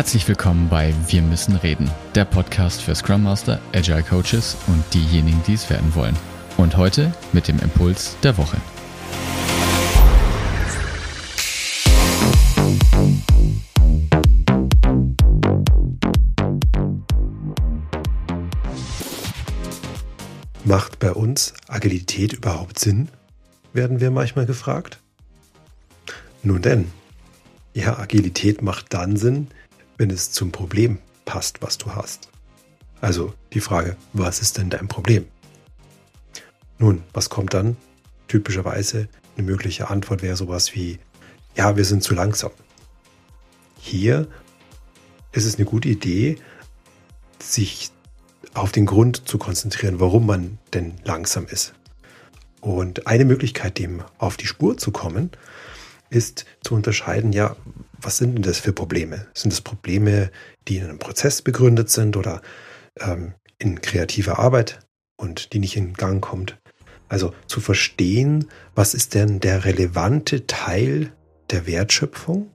Herzlich willkommen bei Wir müssen reden, der Podcast für Scrum Master, Agile Coaches und diejenigen, die es werden wollen. Und heute mit dem Impuls der Woche. Macht bei uns Agilität überhaupt Sinn? werden wir manchmal gefragt. Nun denn, ja, Agilität macht dann Sinn, wenn es zum Problem passt, was du hast. Also die Frage, was ist denn dein Problem? Nun, was kommt dann? Typischerweise eine mögliche Antwort wäre sowas wie, ja, wir sind zu langsam. Hier ist es eine gute Idee, sich auf den Grund zu konzentrieren, warum man denn langsam ist. Und eine Möglichkeit, dem auf die Spur zu kommen, ist zu unterscheiden, ja, was sind denn das für Probleme? Sind es Probleme, die in einem Prozess begründet sind oder ähm, in kreativer Arbeit und die nicht in Gang kommt? Also zu verstehen, was ist denn der relevante Teil der Wertschöpfung?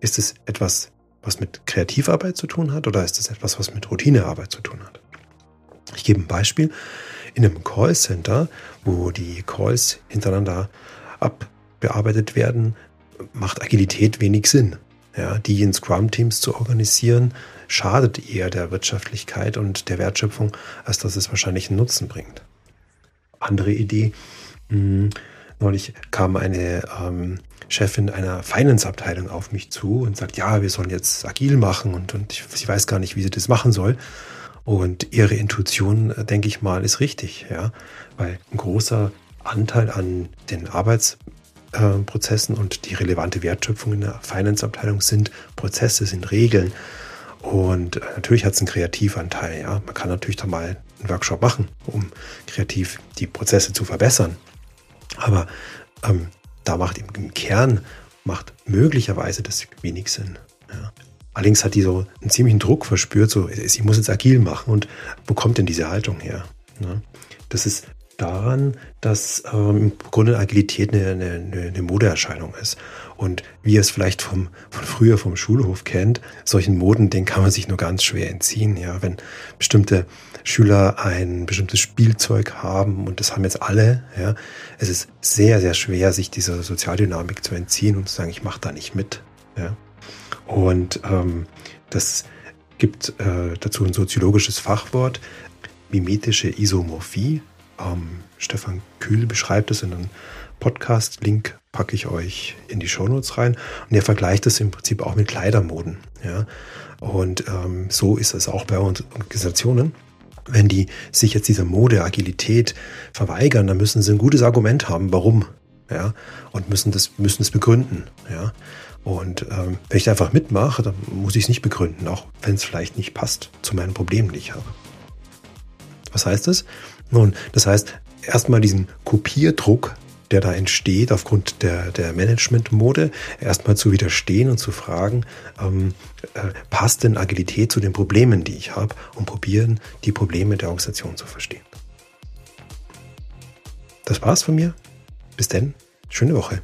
Ist es etwas, was mit Kreativarbeit zu tun hat oder ist es etwas, was mit Routinearbeit zu tun hat? Ich gebe ein Beispiel. In einem Callcenter, wo die Calls hintereinander abbearbeitet werden, macht Agilität wenig Sinn. Ja, die in Scrum-Teams zu organisieren, schadet eher der Wirtschaftlichkeit und der Wertschöpfung, als dass es wahrscheinlich einen Nutzen bringt. Andere Idee. Mh, hm, neulich kam eine ähm, Chefin einer Finance-Abteilung auf mich zu und sagt, ja, wir sollen jetzt agil machen und, und ich, ich weiß gar nicht, wie sie das machen soll. Und ihre Intuition, äh, denke ich mal, ist richtig, ja, weil ein großer Anteil an den Arbeits äh, Prozessen und die relevante Wertschöpfung in der Finance-Abteilung sind Prozesse, sind Regeln. Und äh, natürlich hat es einen Kreativanteil. Ja? Man kann natürlich da mal einen Workshop machen, um kreativ die Prozesse zu verbessern. Aber ähm, da macht im, Kern macht möglicherweise das wenig Sinn. Ja. Allerdings hat die so einen ziemlichen Druck verspürt, so, sie muss jetzt agil machen und wo kommt denn diese Haltung her? Ne? Das ist daran, dass ähm, im Grunde Agilität eine, eine, eine Modeerscheinung ist. Und wie ihr es vielleicht vom, von früher vom Schulhof kennt, solchen Moden, den kann man sich nur ganz schwer entziehen. Ja, wenn bestimmte Schüler ein bestimmtes Spielzeug haben und das haben jetzt alle, ja, es ist sehr, sehr schwer, sich dieser Sozialdynamik zu entziehen und zu sagen, ich mache da nicht mit. Ja. Und ähm, das gibt äh, dazu ein soziologisches Fachwort, mimetische Isomorphie. Ähm, Stefan Kühl beschreibt es in einem Podcast-Link, packe ich euch in die Shownotes rein. Und er vergleicht es im Prinzip auch mit Kleidermoden. Ja? Und ähm, so ist es auch bei uns Organisationen. Wenn die sich jetzt dieser Mode, Agilität verweigern, dann müssen sie ein gutes Argument haben, warum. Ja? Und müssen das, müssen es begründen. Ja? Und ähm, wenn ich da einfach mitmache, dann muss ich es nicht begründen, auch wenn es vielleicht nicht passt zu meinen Problemen, die ich habe. Was heißt das? Nun, das heißt, erstmal diesen Kopierdruck, der da entsteht aufgrund der, der Management-Mode, erstmal zu widerstehen und zu fragen, ähm, äh, passt denn Agilität zu den Problemen, die ich habe und probieren, die Probleme der Organisation zu verstehen. Das war's von mir. Bis denn. Schöne Woche.